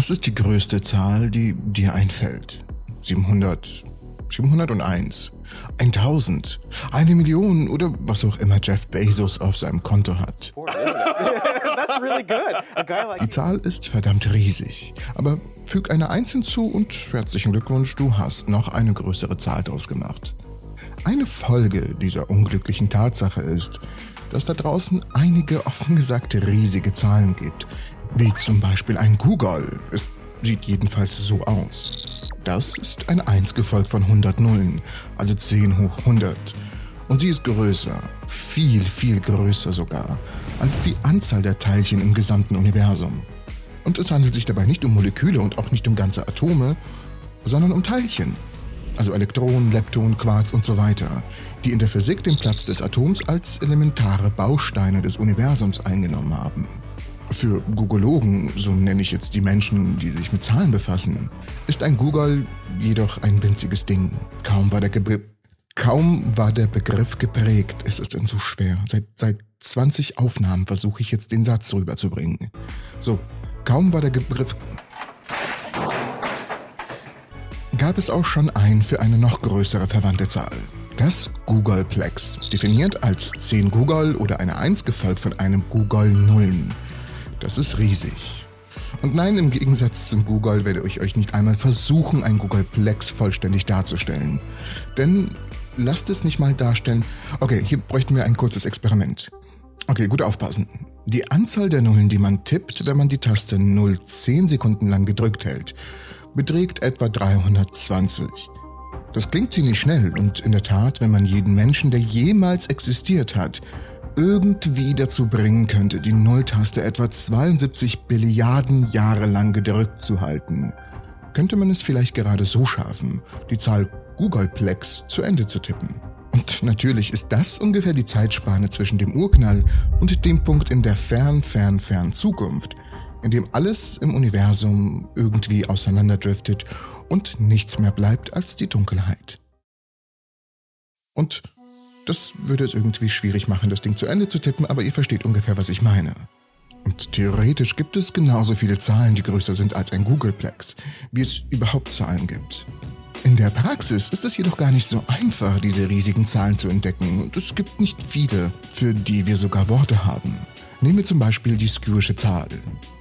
Was ist die größte Zahl, die dir einfällt? 700, 701, 1000, eine Million oder was auch immer Jeff Bezos auf seinem Konto hat. Die Zahl ist verdammt riesig, aber füg eine Eins hinzu und herzlichen Glückwunsch, du hast noch eine größere Zahl draus gemacht. Eine Folge dieser unglücklichen Tatsache ist, dass da draußen einige offen gesagte riesige Zahlen gibt, wie zum Beispiel ein Google. Es sieht jedenfalls so aus. Das ist eine 1 gefolgt von 100 Nullen, also 10 hoch 100. Und sie ist größer, viel, viel größer sogar, als die Anzahl der Teilchen im gesamten Universum. Und es handelt sich dabei nicht um Moleküle und auch nicht um ganze Atome, sondern um Teilchen. Also Elektronen, Leptonen, Quarks und so weiter, die in der Physik den Platz des Atoms als elementare Bausteine des Universums eingenommen haben. Für Googologen, so nenne ich jetzt die Menschen, die sich mit Zahlen befassen, ist ein Google jedoch ein winziges Ding. Kaum war der, Gebr Kaum war der Begriff geprägt. Es ist denn so schwer. Seit, seit 20 Aufnahmen versuche ich jetzt den Satz rüberzubringen. So, kaum war der Begriff gab es auch schon ein für eine noch größere verwandte Zahl. Das Googleplex, definiert als 10 Google oder eine 1 gefolgt von einem Google Nullen. Das ist riesig. Und nein, im Gegensatz zum Google werde ich euch nicht einmal versuchen, ein Googleplex vollständig darzustellen. Denn lasst es mich mal darstellen. Okay, hier bräuchten wir ein kurzes Experiment. Okay, gut aufpassen. Die Anzahl der Nullen, die man tippt, wenn man die Taste 0 10 Sekunden lang gedrückt hält, beträgt etwa 320. Das klingt ziemlich schnell und in der Tat, wenn man jeden Menschen, der jemals existiert hat, irgendwie dazu bringen könnte, die Nulltaste etwa 72 Billiarden Jahre lang gedrückt zu halten, könnte man es vielleicht gerade so schaffen, die Zahl Googleplex zu Ende zu tippen. Und natürlich ist das ungefähr die Zeitspanne zwischen dem Urknall und dem Punkt in der fern, fern, fern Zukunft, in dem alles im Universum irgendwie auseinanderdriftet und nichts mehr bleibt als die Dunkelheit. Und das würde es irgendwie schwierig machen, das Ding zu Ende zu tippen, aber ihr versteht ungefähr, was ich meine. Und theoretisch gibt es genauso viele Zahlen, die größer sind als ein Googleplex, wie es überhaupt Zahlen gibt. In der Praxis ist es jedoch gar nicht so einfach, diese riesigen Zahlen zu entdecken, und es gibt nicht viele, für die wir sogar Worte haben. Nehmen wir zum Beispiel die Skürische Zahl.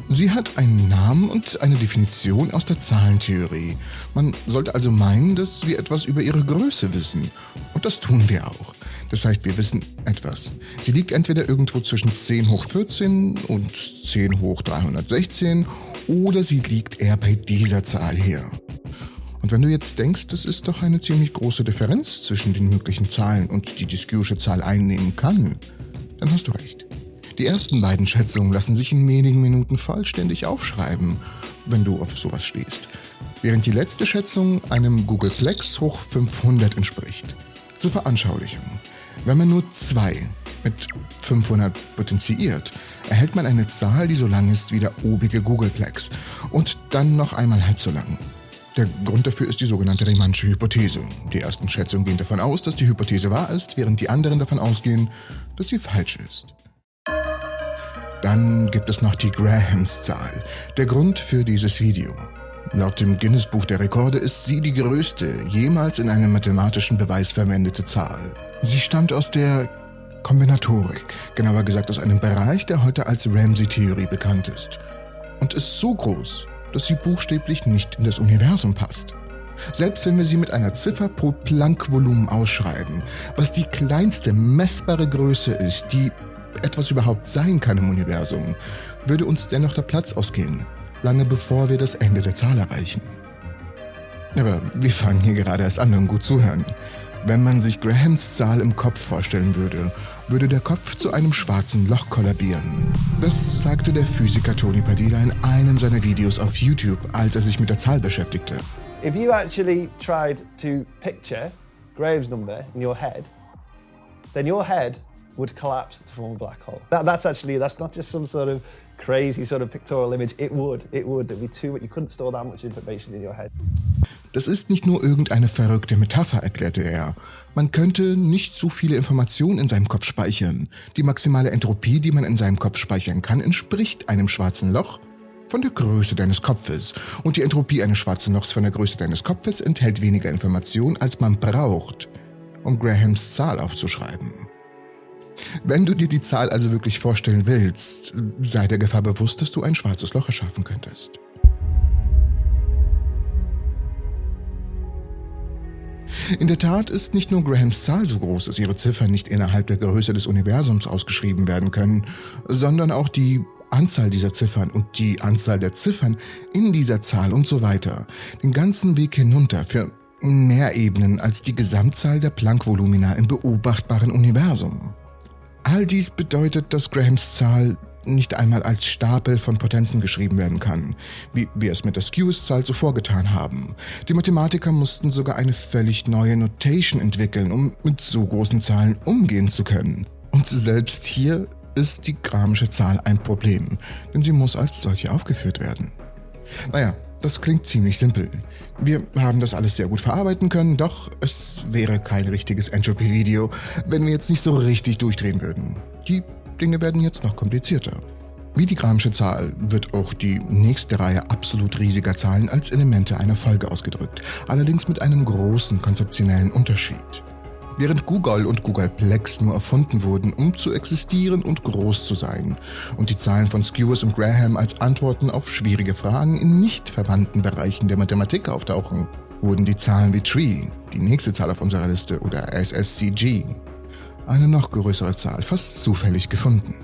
Sie hat einen Namen und eine Definition aus der Zahlentheorie. Man sollte also meinen, dass wir etwas über ihre Größe wissen. Und das tun wir auch. Das heißt, wir wissen etwas. Sie liegt entweder irgendwo zwischen 10 hoch 14 und 10 hoch 316 oder sie liegt eher bei dieser Zahl hier. Und wenn du jetzt denkst, das ist doch eine ziemlich große Differenz zwischen den möglichen Zahlen und die die Skewsche Zahl einnehmen kann, dann hast du recht. Die ersten beiden Schätzungen lassen sich in wenigen Minuten vollständig aufschreiben, wenn du auf sowas stehst. Während die letzte Schätzung einem Googleplex hoch 500 entspricht. Zur Veranschaulichung. Wenn man nur zwei mit 500 potenziert, erhält man eine Zahl, die so lang ist wie der obige Googleplex und dann noch einmal halb so lang. Der Grund dafür ist die sogenannte Riemannsche Hypothese. Die ersten Schätzungen gehen davon aus, dass die Hypothese wahr ist, während die anderen davon ausgehen, dass sie falsch ist. Dann gibt es noch die Grahams-Zahl, der Grund für dieses Video. Laut dem Guinness-Buch der Rekorde ist sie die größte jemals in einem mathematischen Beweis verwendete Zahl. Sie stammt aus der Kombinatorik, genauer gesagt aus einem Bereich, der heute als Ramsey-Theorie bekannt ist. Und ist so groß, dass sie buchstäblich nicht in das Universum passt. Selbst wenn wir sie mit einer Ziffer pro Planck-Volumen ausschreiben, was die kleinste messbare Größe ist, die etwas überhaupt sein kann im Universum, würde uns dennoch der Platz ausgehen, lange bevor wir das Ende der Zahl erreichen. Aber wir fangen hier gerade erst an und gut zuhören. Wenn man sich Grahams Zahl im Kopf vorstellen würde, würde der Kopf zu einem schwarzen Loch kollabieren. Das sagte der Physiker Tony Padilla in einem seiner Videos auf YouTube, als er sich mit der Zahl beschäftigte. If you actually tried to picture Graves' number in your head, then your head would collapse to form a black hole. That, that's actually, that's not just some sort of crazy sort of pictorial image. It would, it would. There'd be too much, you couldn't store that much information in your head. Das ist nicht nur irgendeine verrückte Metapher, erklärte er. Man könnte nicht so viele Informationen in seinem Kopf speichern. Die maximale Entropie, die man in seinem Kopf speichern kann, entspricht einem schwarzen Loch, von der Größe deines Kopfes. Und die Entropie eines schwarzen Lochs von der Größe deines Kopfes enthält weniger Information, als man braucht, um Grahams Zahl aufzuschreiben. Wenn du dir die Zahl also wirklich vorstellen willst, sei der Gefahr bewusst, dass du ein schwarzes Loch erschaffen könntest. In der Tat ist nicht nur Grahams Zahl so groß, dass ihre Ziffern nicht innerhalb der Größe des Universums ausgeschrieben werden können, sondern auch die Anzahl dieser Ziffern und die Anzahl der Ziffern in dieser Zahl und so weiter, den ganzen Weg hinunter für mehr Ebenen als die Gesamtzahl der Planck-Volumina im beobachtbaren Universum. All dies bedeutet, dass Grahams Zahl nicht einmal als Stapel von Potenzen geschrieben werden kann, wie wir es mit der Skews-Zahl zuvor getan haben. Die Mathematiker mussten sogar eine völlig neue Notation entwickeln, um mit so großen Zahlen umgehen zu können. Und selbst hier ist die gramische Zahl ein Problem, denn sie muss als solche aufgeführt werden. Naja, das klingt ziemlich simpel. Wir haben das alles sehr gut verarbeiten können, doch es wäre kein richtiges Entropy-Video, wenn wir jetzt nicht so richtig durchdrehen würden. Die Dinge werden jetzt noch komplizierter. Wie die Gramsche Zahl wird auch die nächste Reihe absolut riesiger Zahlen als Elemente einer Folge ausgedrückt, allerdings mit einem großen konzeptionellen Unterschied. Während Google und Googleplex nur erfunden wurden, um zu existieren und groß zu sein, und die Zahlen von Skewers und Graham als Antworten auf schwierige Fragen in nicht verwandten Bereichen der Mathematik auftauchen, wurden die Zahlen wie Tree, die nächste Zahl auf unserer Liste, oder SSCG, eine noch größere Zahl, fast zufällig gefunden.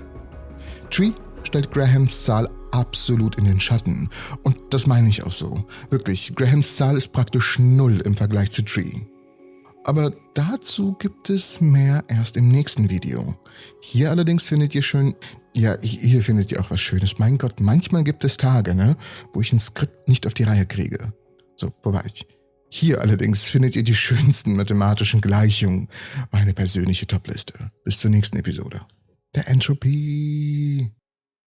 Tree stellt Grahams Zahl absolut in den Schatten. Und das meine ich auch so. Wirklich, Grahams Zahl ist praktisch null im Vergleich zu Tree. Aber dazu gibt es mehr erst im nächsten Video. Hier allerdings findet ihr schön, ja, hier findet ihr auch was Schönes. Mein Gott, manchmal gibt es Tage, ne, wo ich ein Skript nicht auf die Reihe kriege. So, wo war ich? Hier allerdings findet ihr die schönsten mathematischen Gleichungen, meine persönliche Topliste. Bis zur nächsten Episode. Der Entropie.